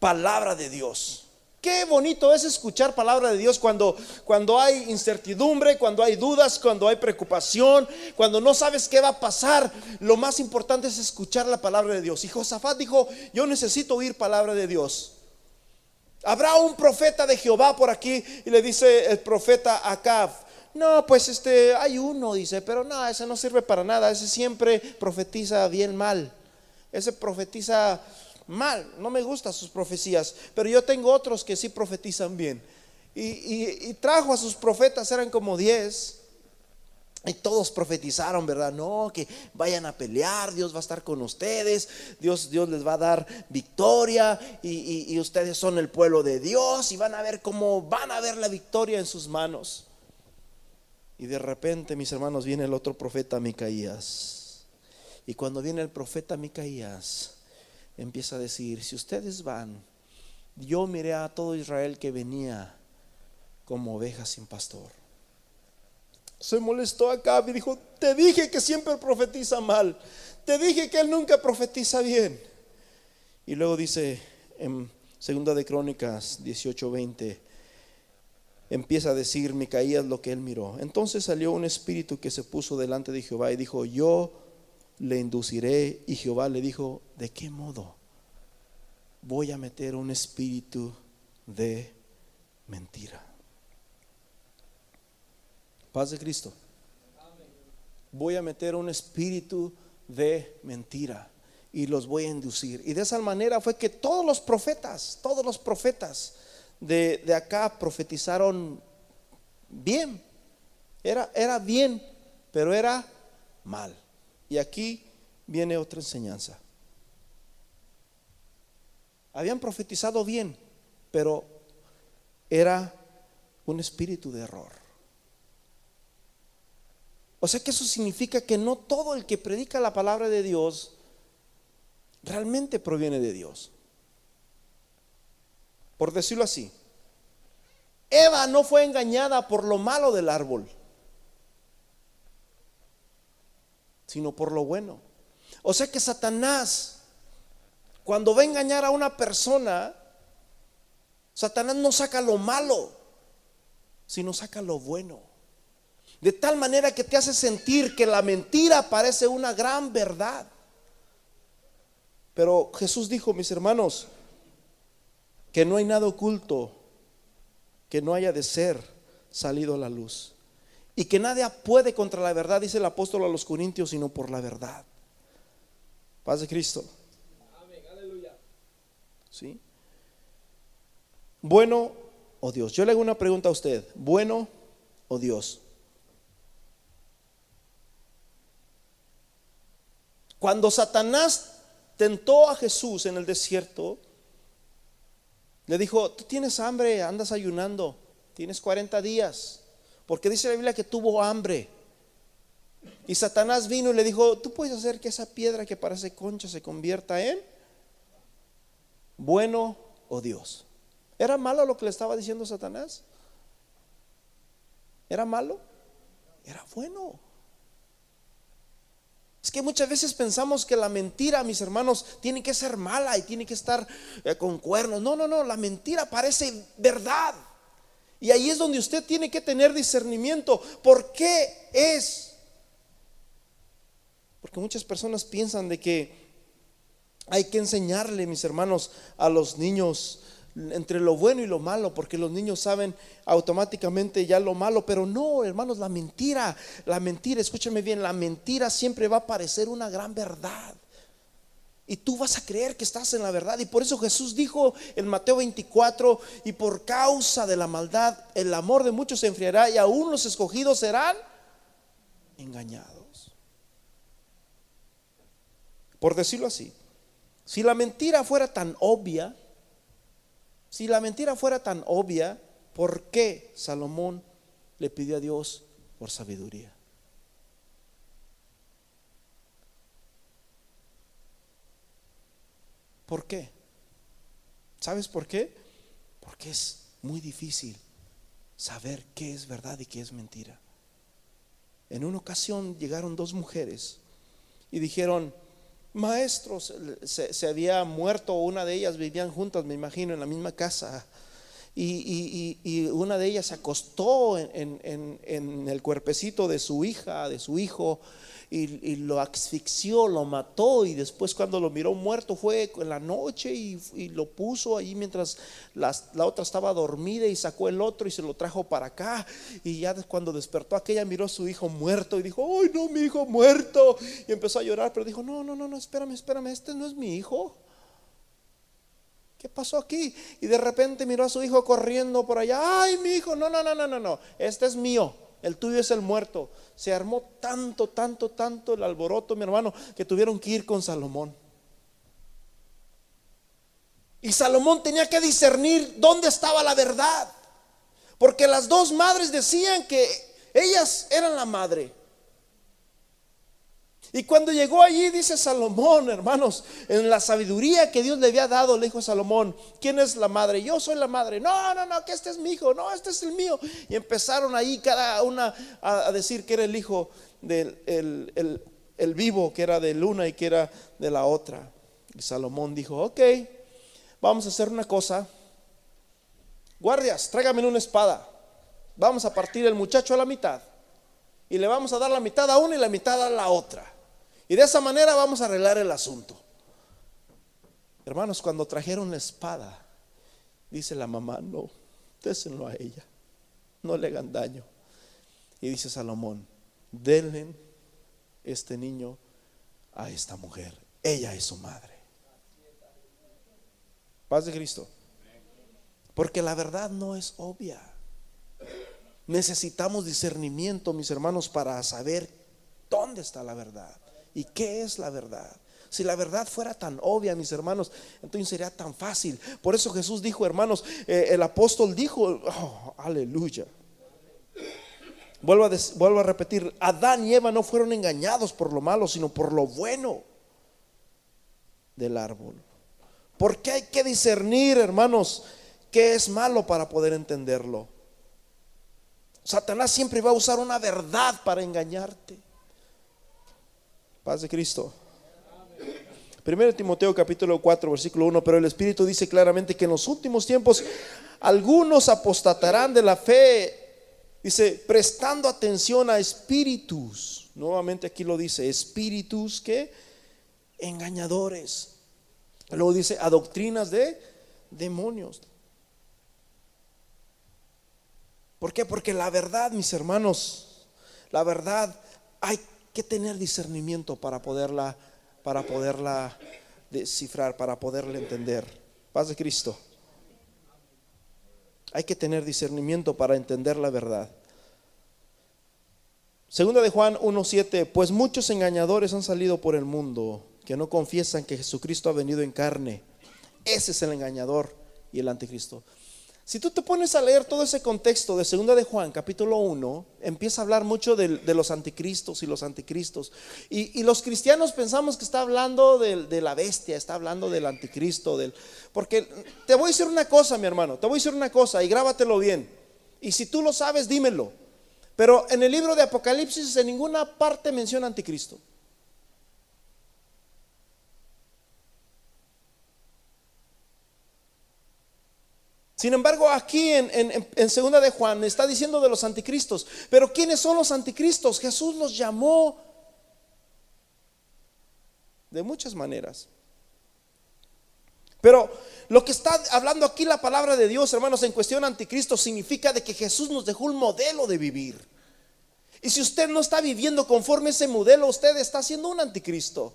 palabra de Dios. Qué bonito es escuchar palabra de Dios cuando, cuando hay incertidumbre, cuando hay dudas, cuando hay preocupación, cuando no sabes qué va a pasar. Lo más importante es escuchar la palabra de Dios. Y Josafat dijo, yo necesito oír palabra de Dios. Habrá un profeta de Jehová por aquí y le dice el profeta Acab. No, pues este, hay uno, dice, pero no, ese no sirve para nada, ese siempre profetiza bien mal. Ese profetiza mal, no me gustan sus profecías, pero yo tengo otros que sí profetizan bien. Y, trajo a sus profetas, eran como diez, Y todos profetizaron, ¿verdad? No, que vayan a pelear, Dios va a estar con ustedes, Dios, Dios les va a dar victoria y, y ustedes son el pueblo de Dios y van a ver cómo van a ver la victoria en sus manos. Y de repente, mis hermanos, viene el otro profeta Micaías. Y cuando viene el profeta Micaías, empieza a decir, si ustedes van, yo miré a todo Israel que venía como ovejas sin pastor. Se molestó acá y dijo, te dije que siempre profetiza mal, te dije que él nunca profetiza bien. Y luego dice en Segunda de Crónicas 18:20, empieza a decir Micaías lo que él miró. Entonces salió un espíritu que se puso delante de Jehová y dijo, yo le induciré. Y Jehová le dijo, ¿de qué modo? Voy a meter un espíritu de mentira. Paz de Cristo. Voy a meter un espíritu de mentira y los voy a inducir. Y de esa manera fue que todos los profetas, todos los profetas de, acá profetizaron bien. Era, era bien, pero era mal. Y aquí viene otra enseñanza. Habían profetizado bien, pero era un espíritu de error. O sea que eso significa que no todo el que predica la palabra de Dios realmente proviene de Dios. Por decirlo así, Eva no fue engañada por lo malo del árbol, sino por lo bueno. O sea que Satanás, cuando va a engañar a una persona, Satanás no saca lo malo, sino saca lo bueno. De tal manera que te hace sentir que la mentira parece una gran verdad. Pero Jesús dijo, mis hermanos, que no hay nada oculto que no haya de ser salido a la luz. Y que nadie puede contra la verdad, dice el apóstol a los Corintios, sino por la verdad. Paz de Cristo. Amén, aleluya. ¿Sí? Bueno o Dios. Yo le hago una pregunta a usted. Bueno o Dios. Cuando Satanás tentó a Jesús en el desierto, le dijo, tú tienes hambre, andas ayunando, tienes 40 días, porque dice la Biblia que tuvo hambre. Y Satanás vino y le dijo, tú puedes hacer que esa piedra que parece concha se convierta en bueno o Dios. ¿Era malo lo que le estaba diciendo Satanás? ¿Era malo? Era bueno. Es que muchas veces pensamos que la mentira, mis hermanos, tiene que ser mala y tiene que estar eh, con cuernos. No, no, no, la mentira parece verdad. Y ahí es donde usted tiene que tener discernimiento. ¿Por qué es? Porque muchas personas piensan de que hay que enseñarle, mis hermanos, a los niños entre lo bueno y lo malo, porque los niños saben automáticamente ya lo malo, pero no, hermanos, la mentira, la mentira, escúchame bien, la mentira siempre va a parecer una gran verdad. Y tú vas a creer que estás en la verdad. Y por eso Jesús dijo en Mateo 24, y por causa de la maldad, el amor de muchos se enfriará y aún los escogidos serán engañados. Por decirlo así, si la mentira fuera tan obvia, si la mentira fuera tan obvia, ¿por qué Salomón le pidió a Dios por sabiduría? ¿Por qué? ¿Sabes por qué? Porque es muy difícil saber qué es verdad y qué es mentira. En una ocasión llegaron dos mujeres y dijeron, maestros, se, había muerto una de ellas, vivían juntas, me imagino, en la misma casa. Y, una de ellas se acostó en, en, el cuerpecito de su hija, de su hijo, y, lo asfixió, lo mató y después cuando lo miró muerto fue en la noche y, lo puso ahí mientras la, otra estaba dormida y sacó el otro y se lo trajo para acá y ya cuando despertó aquella miró a su hijo muerto y dijo, ay no, mi hijo muerto y empezó a llorar, pero dijo, no, no, no, no, espérame, espérame, este no es mi hijo. ¿Qué pasó aquí? Y de repente miró a su hijo corriendo por allá. Ay, mi hijo, no, no, no, no, no, no, este es mío. El tuyo es el muerto. Se armó tanto, tanto, tanto el alboroto, mi hermano, que tuvieron que ir con Salomón. Y Salomón tenía que discernir dónde estaba la verdad. Porque las dos madres decían que ellas eran la madre. Y cuando llegó allí, dice Salomón, hermanos, en la sabiduría que Dios le había dado, le dijo a Salomón, ¿quién es la madre? Yo soy la madre. No, no, no, que este es mi hijo, no, este es el mío. Y empezaron ahí cada una a, decir que era el hijo del el, vivo, que era de una y que era de la otra. Y Salomón dijo, ok, vamos a hacer una cosa. Guardias, tráigame una espada. Vamos a partir el muchacho a la mitad. Y le vamos a dar la mitad a una y la mitad a la otra. Y de esa manera vamos a arreglar el asunto. Hermanos, cuando trajeron la espada, dice la mamá, no, désenlo a ella, no le hagan daño. Y dice Salomón, denle este niño a esta mujer, ella es su madre. Paz de Cristo. Porque la verdad no es obvia. Necesitamos discernimiento, mis hermanos, para saber dónde está la verdad. ¿Y qué es la verdad? Si la verdad fuera tan obvia, mis hermanos, entonces sería tan fácil. Por eso Jesús dijo, hermanos, eh, el apóstol dijo, oh, aleluya. Vuelvo a, vuelvo a repetir, Adán y Eva no fueron engañados por lo malo, sino por lo bueno del árbol. Porque hay que discernir, hermanos, qué es malo para poder entenderlo. Satanás siempre va a usar una verdad para engañarte. Paz de Cristo. Primero Timoteo capítulo 4 versículo 1, pero el Espíritu dice claramente que en los últimos tiempos algunos apostatarán de la fe, dice, prestando atención a espíritus. Nuevamente aquí lo dice, espíritus que engañadores. Luego dice, a doctrinas de demonios. ¿Por qué? Porque la verdad, mis hermanos, la verdad hay que tener discernimiento para poderla, para poderla descifrar, para poderla entender. Paz de Cristo. Hay que tener discernimiento para entender la verdad. Segunda de Juan 1.7, pues muchos engañadores han salido por el mundo que no confiesan que Jesucristo ha venido en carne. Ese es el engañador y el anticristo. Si tú te pones a leer todo ese contexto de Segunda de Juan, capítulo 1, empieza a hablar mucho de, los anticristos y los anticristos. Y, los cristianos pensamos que está hablando de, la bestia, está hablando del anticristo. Del, porque te voy a decir una cosa, mi hermano, te voy a decir una cosa y grábatelo bien. Y si tú lo sabes, dímelo. Pero en el libro de Apocalipsis en ninguna parte menciona anticristo. Sin embargo, aquí en, segunda de Juan está diciendo de los anticristos. Pero ¿quiénes son los anticristos? Jesús los llamó de muchas maneras. Pero lo que está hablando aquí la palabra de Dios, hermanos, en cuestión anticristo, significa de que Jesús nos dejó un modelo de vivir. Y si usted no está viviendo conforme ese modelo, usted está siendo un anticristo.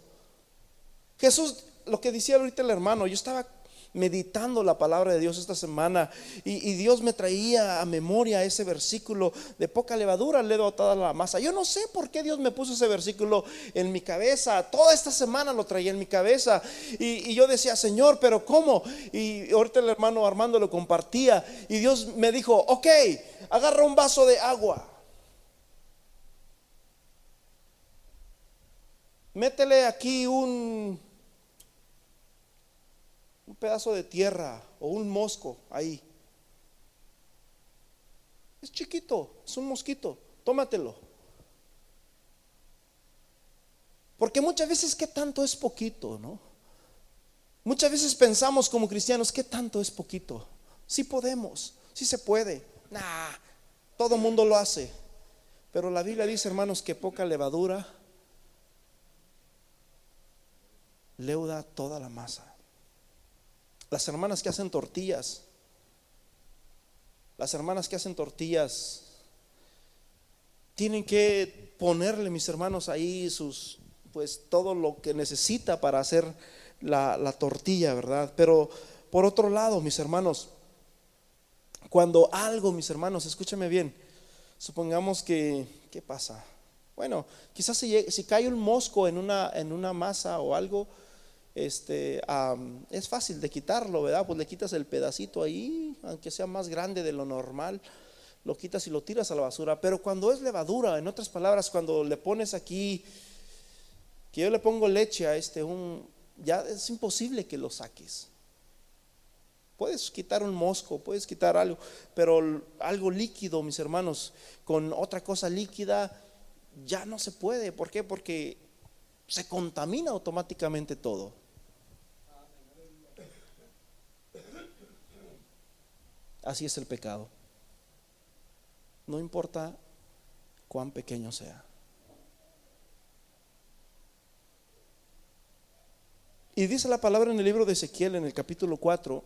Jesús, lo que decía ahorita el hermano, yo estaba meditando la palabra de Dios esta semana y, Dios me traía a memoria ese versículo de poca levadura le doy toda la masa. Yo no sé por qué Dios me puso ese versículo en mi cabeza. Toda esta semana lo traía en mi cabeza y, yo decía, Señor, pero ¿cómo? Y ahorita el hermano Armando lo compartía y Dios me dijo, ok, agarra un vaso de agua. Métele aquí un un pedazo de tierra o un mosco ahí. Es chiquito, es un mosquito, tómatelo. Porque muchas veces, ¿qué tanto es poquito, no? Muchas veces pensamos como cristianos, ¿qué tanto es poquito? Sí podemos, sí se puede. Nah, todo mundo lo hace. Pero la Biblia dice, hermanos, que poca levadura leuda toda la masa. Las hermanas que hacen tortillas, las hermanas que hacen tortillas, tienen que ponerle, mis hermanos, ahí sus, pues todo lo que necesita para hacer la, la tortilla, ¿verdad? Pero por otro lado, mis hermanos, cuando algo, mis hermanos, escúchame bien, Supongamos que, ¿qué pasa? Bueno, quizás si, si cae un mosco en una, en una masa o algo, este, es fácil de quitarlo, ¿verdad? Pues le quitas el pedacito ahí, aunque sea más grande de lo normal, lo quitas y lo tiras a la basura. Pero cuando es levadura, en otras palabras, cuando le pones aquí, que yo le pongo leche a este, un, ya es imposible que lo saques. Puedes quitar un mosco, puedes quitar algo, pero algo líquido, mis hermanos, con otra cosa líquida, ya no se puede. ¿Por qué? Porque se contamina automáticamente todo. Así es el pecado. No importa cuán pequeño sea. Y dice la palabra en el libro de Ezequiel, en el capítulo 4,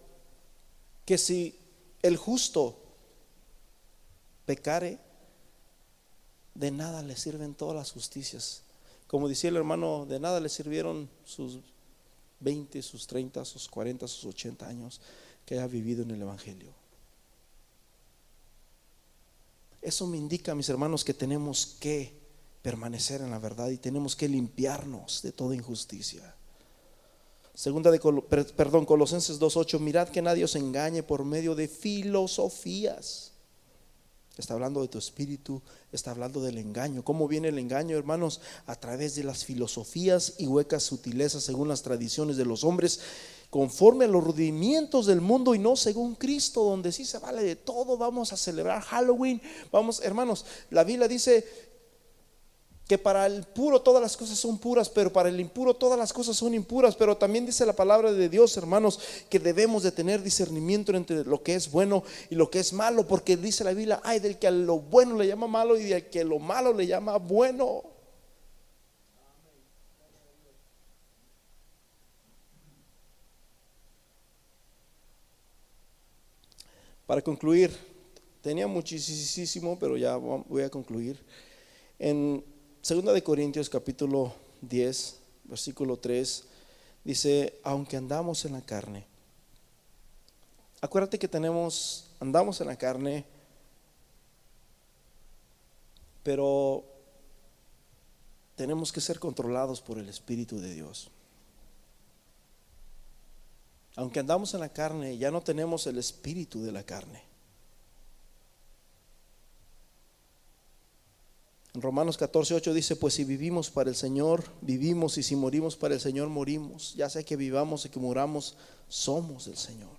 que si el justo pecare, de nada le sirven todas las justicias. Como decía el hermano, de nada le sirvieron sus 20, sus 30, sus 40, sus 80 años que haya vivido en el Evangelio. Eso me indica, mis hermanos, que tenemos que permanecer en la verdad y tenemos que limpiarnos de toda injusticia. Segunda de perdón, Colosenses 2:8, mirad que nadie os engañe por medio de filosofías. Está hablando de tu espíritu, está hablando del engaño. ¿Cómo viene el engaño, hermanos? A través de las filosofías y huecas sutilezas según las tradiciones de los hombres conforme a los rudimientos del mundo y no según Cristo, donde sí se vale de todo. Vamos a celebrar Halloween. Vamos, hermanos, la Biblia dice que para el puro todas las cosas son puras, pero para el impuro todas las cosas son impuras. Pero también dice la palabra de Dios, hermanos, que debemos de tener discernimiento entre lo que es bueno y lo que es malo, porque dice la Biblia, hay del que a lo bueno le llama malo y del que a lo malo le llama bueno. Para concluir, tenía muchísimo, pero ya voy a concluir. En 2 de Corintios capítulo 10, versículo 3, dice, aunque andamos en la carne. Acuérdate que tenemos, andamos en la carne, pero tenemos que ser controlados por el Espíritu de Dios. Aunque andamos en la carne, ya no tenemos el espíritu de la carne. En Romanos 14, 8 dice, pues si vivimos para el Señor, vivimos y si morimos para el Señor, morimos. Ya sea que vivamos y que muramos, somos del Señor.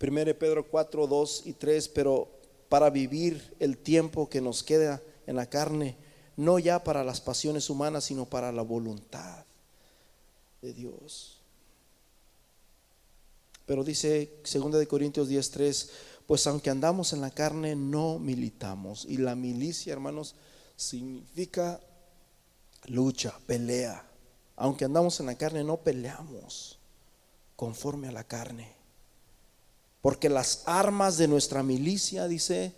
1 Pedro 4, 2 y 3, pero para vivir el tiempo que nos queda en la carne, no ya para las pasiones humanas, sino para la voluntad de Dios. Pero dice 2 de Corintios 10:3, pues aunque andamos en la carne no militamos y la milicia, hermanos, significa lucha, pelea. Aunque andamos en la carne no peleamos conforme a la carne. Porque las armas de nuestra milicia, dice,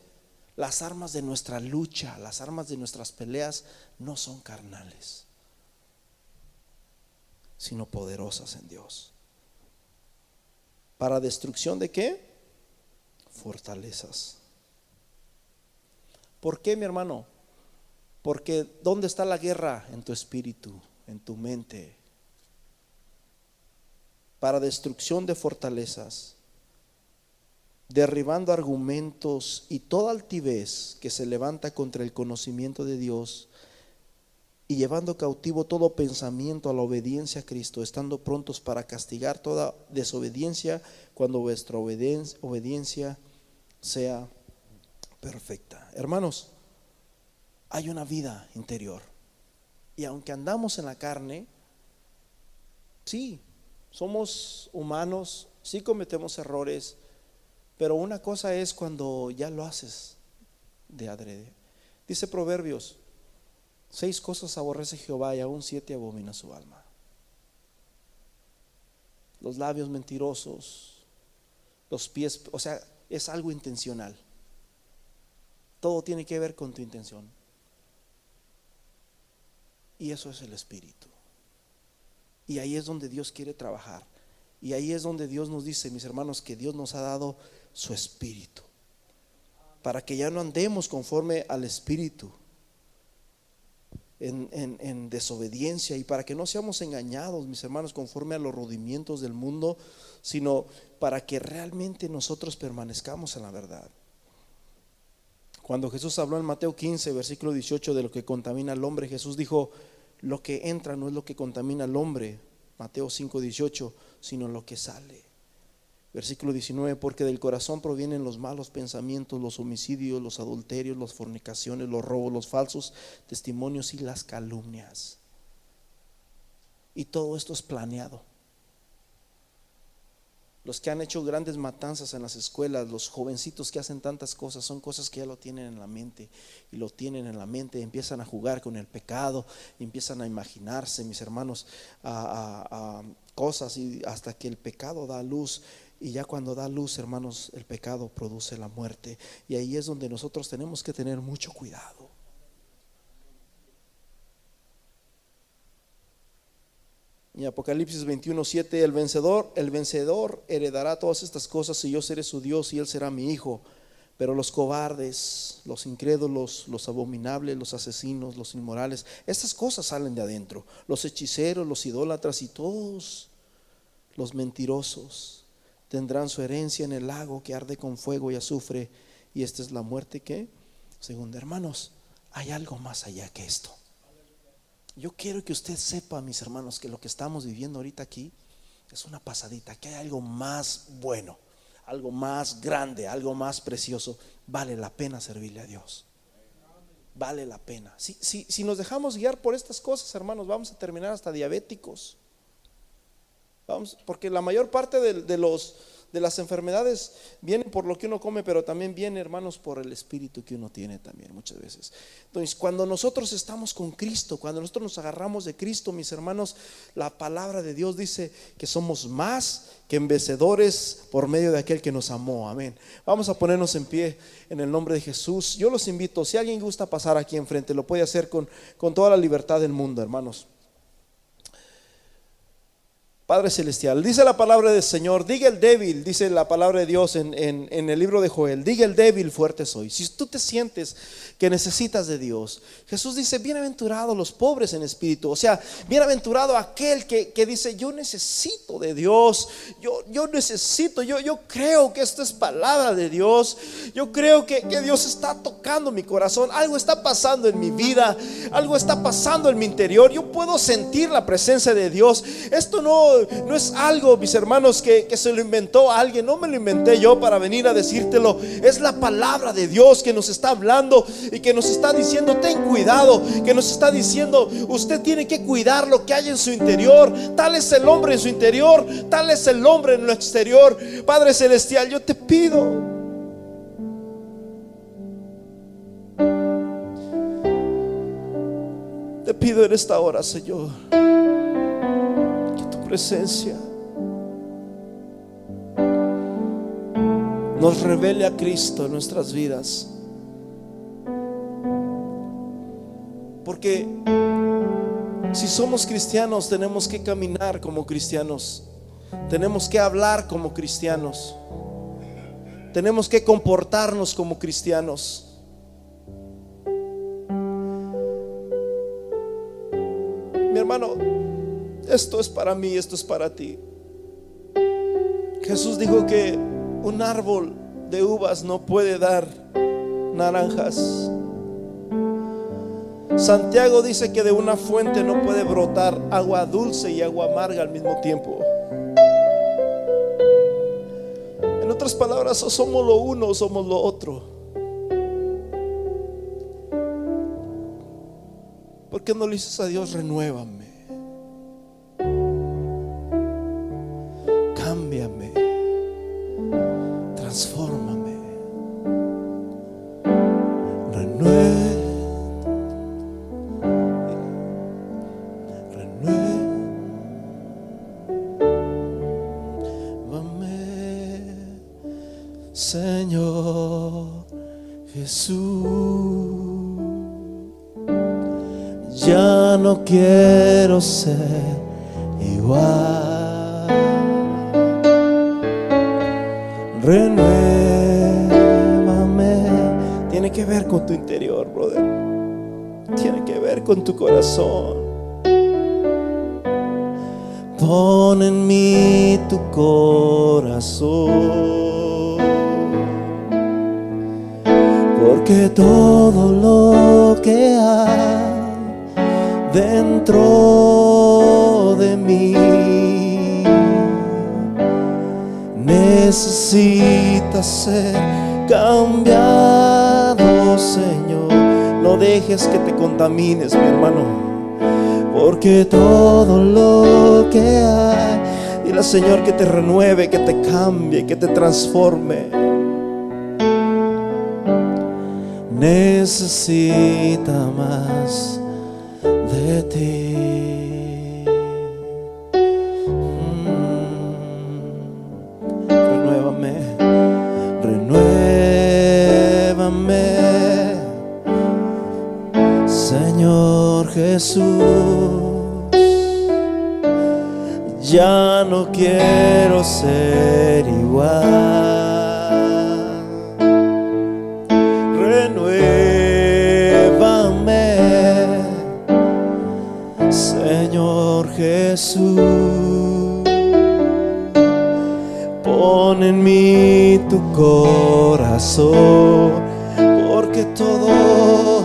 las armas de nuestra lucha, las armas de nuestras peleas no son carnales sino poderosas en Dios. ¿Para destrucción de qué? Fortalezas. ¿Por qué, mi hermano? Porque ¿dónde está la guerra? En tu espíritu, en tu mente. Para destrucción de fortalezas, derribando argumentos y toda altivez que se levanta contra el conocimiento de Dios y llevando cautivo todo pensamiento a la obediencia a Cristo, estando prontos para castigar toda desobediencia cuando vuestra obediencia sea perfecta. Hermanos, hay una vida interior. Y aunque andamos en la carne, sí, somos humanos, sí cometemos errores, pero una cosa es cuando ya lo haces de adrede. Dice Proverbios Seis cosas aborrece Jehová y aún siete abomina su alma. Los labios mentirosos, los pies, o sea, es algo intencional. Todo tiene que ver con tu intención. Y eso es el espíritu. Y ahí es donde Dios quiere trabajar. Y ahí es donde Dios nos dice, mis hermanos, que Dios nos ha dado su espíritu. Para que ya no andemos conforme al espíritu. En, en, desobediencia y para que no seamos engañados, mis hermanos, conforme a los rudimientos del mundo, sino para que realmente nosotros permanezcamos en la verdad. Cuando Jesús habló en Mateo 15, versículo 18, de lo que contamina al hombre, Jesús dijo, lo que entra no es lo que contamina al hombre, Mateo 5, 18, sino lo que sale. Versículo 19, porque del corazón provienen los malos pensamientos, los homicidios, los adulterios, las fornicaciones, los robos, los falsos testimonios y las calumnias. Y todo esto es planeado. Los que han hecho grandes matanzas en las escuelas, los jovencitos que hacen tantas cosas, son cosas que ya lo tienen en la mente. Y lo tienen en la mente, empiezan a jugar con el pecado, empiezan a imaginarse, mis hermanos, a, cosas y hasta que el pecado da luz. Y ya cuando da luz, hermanos, el pecado produce la muerte. Y ahí es donde nosotros tenemos que tener mucho cuidado. Y Apocalipsis 21, 7, el vencedor, el vencedor heredará todas estas cosas y yo seré su Dios y él será mi hijo. Pero los cobardes, los incrédulos, los abominables, los asesinos, los inmorales, estas cosas salen de adentro. Los hechiceros, los idólatras y todos los mentirosos tendrán su herencia en el lago que arde con fuego y azufre. Y esta es la muerte que, según hermanos, hay algo más allá que esto. Yo quiero que usted sepa, mis hermanos, que lo que estamos viviendo ahorita aquí es una pasadita, que hay algo más bueno, algo más grande, algo más precioso. Vale la pena servirle a Dios. Vale la pena. Si, si nos dejamos guiar por estas cosas, hermanos, vamos a terminar hasta diabéticos. Vamos, porque la mayor parte de los de las enfermedades vienen por lo que uno come, pero también viene, hermanos, por el espíritu que uno tiene también muchas veces. Entonces, cuando nosotros estamos con Cristo, cuando nosotros nos agarramos de Cristo, mis hermanos, la palabra de Dios dice que somos más que vencedores por medio de aquel que nos amó. Amén. Vamos a ponernos en pie en el nombre de Jesús. Yo los invito, si alguien gusta pasar aquí enfrente, lo puede hacer con, con toda la libertad del mundo, hermanos. Padre Celestial, dice la palabra del Señor, diga el débil, dice la palabra de Dios en, en, el libro de Joel, diga el débil, fuerte soy. Si tú te sientes que necesitas de Dios, Jesús dice, bienaventurados los pobres en espíritu, o sea, bienaventurado aquel que, que, dice, yo necesito de Dios, yo, yo necesito, yo, yo creo que esto es palabra de Dios, yo creo que, que Dios está tocando mi corazón, algo está pasando en mi vida, algo está pasando en mi interior, yo puedo sentir la presencia de Dios, esto no no, es algo, mis hermanos, que, que se lo inventó alguien. No me lo inventé yo para venir a decírtelo. Es la palabra de Dios que nos está hablando y que nos está diciendo, ten cuidado. Que nos está diciendo, usted tiene que cuidar lo que hay en su interior. Tal es el hombre en su interior, tal es el hombre en lo exterior. Padre Celestial, yo te pido. Te pido en esta hora, Señor presencia nos revele a Cristo en nuestras vidas. Porque si somos cristianos tenemos que caminar como cristianos, tenemos que hablar como cristianos, tenemos que comportarnos como cristianos. Mi hermano, esto es para mí, esto es para ti. Jesús dijo que un árbol de uvas no puede dar naranjas. Santiago dice que de una fuente no puede brotar agua dulce y agua amarga al mismo tiempo. En otras palabras, o somos lo uno o somos lo otro. ¿Por qué no le dices a Dios, renuévame? Jesús, ya no quiero ser igual. Renuévame. Tiene que ver con tu interior, brother. Tiene que ver con tu corazón. Pon en mí tu corazón Porque todo lo que hay dentro de mí necesita ser cambiado, Señor. No dejes que te contamines, mi hermano porque todo lo que hay, dile al Señor que te renueve, que te cambie, que te transforme. Necesita más En mí tu corazón, porque todo,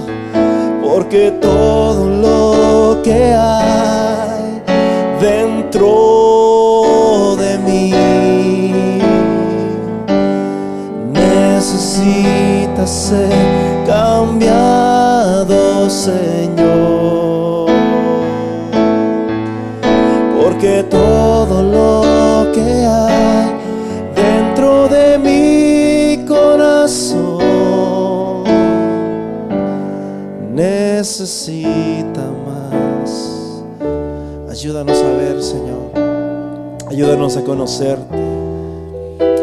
porque todo lo que hay dentro de mí necesita ser cambiado, Señor. Porque todo necesita más. Ayúdanos a ver, Señor. Ayúdanos a conocerte.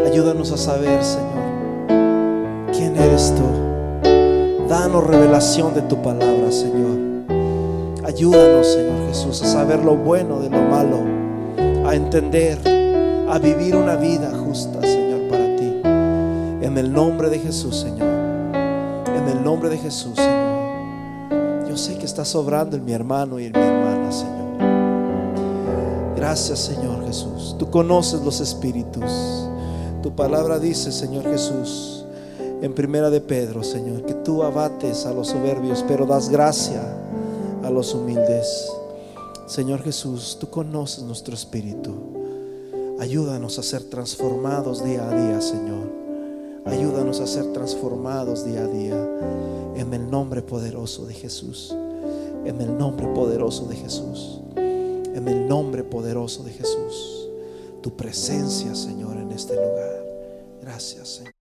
Ayúdanos a saber, Señor, quién eres tú. Danos revelación de tu palabra, Señor. Ayúdanos, Señor Jesús, a saber lo bueno de lo malo, a entender, a vivir una vida justa, Señor, para ti. En el nombre de Jesús, Señor. En el nombre de Jesús, Señor. Estás sobrando en mi hermano y en mi hermana, Señor. Gracias, Señor Jesús. Tú conoces los espíritus. Tu palabra dice, Señor Jesús, en primera de Pedro, Señor, que tú abates a los soberbios, pero das gracia a los humildes. Señor Jesús, tú conoces nuestro espíritu. Ayúdanos a ser transformados día a día, Señor. Ayúdanos a ser transformados día a día. En el nombre poderoso de Jesús. En el nombre poderoso de Jesús. En el nombre poderoso de Jesús. Tu presencia, Señor, en este lugar. Gracias, Señor.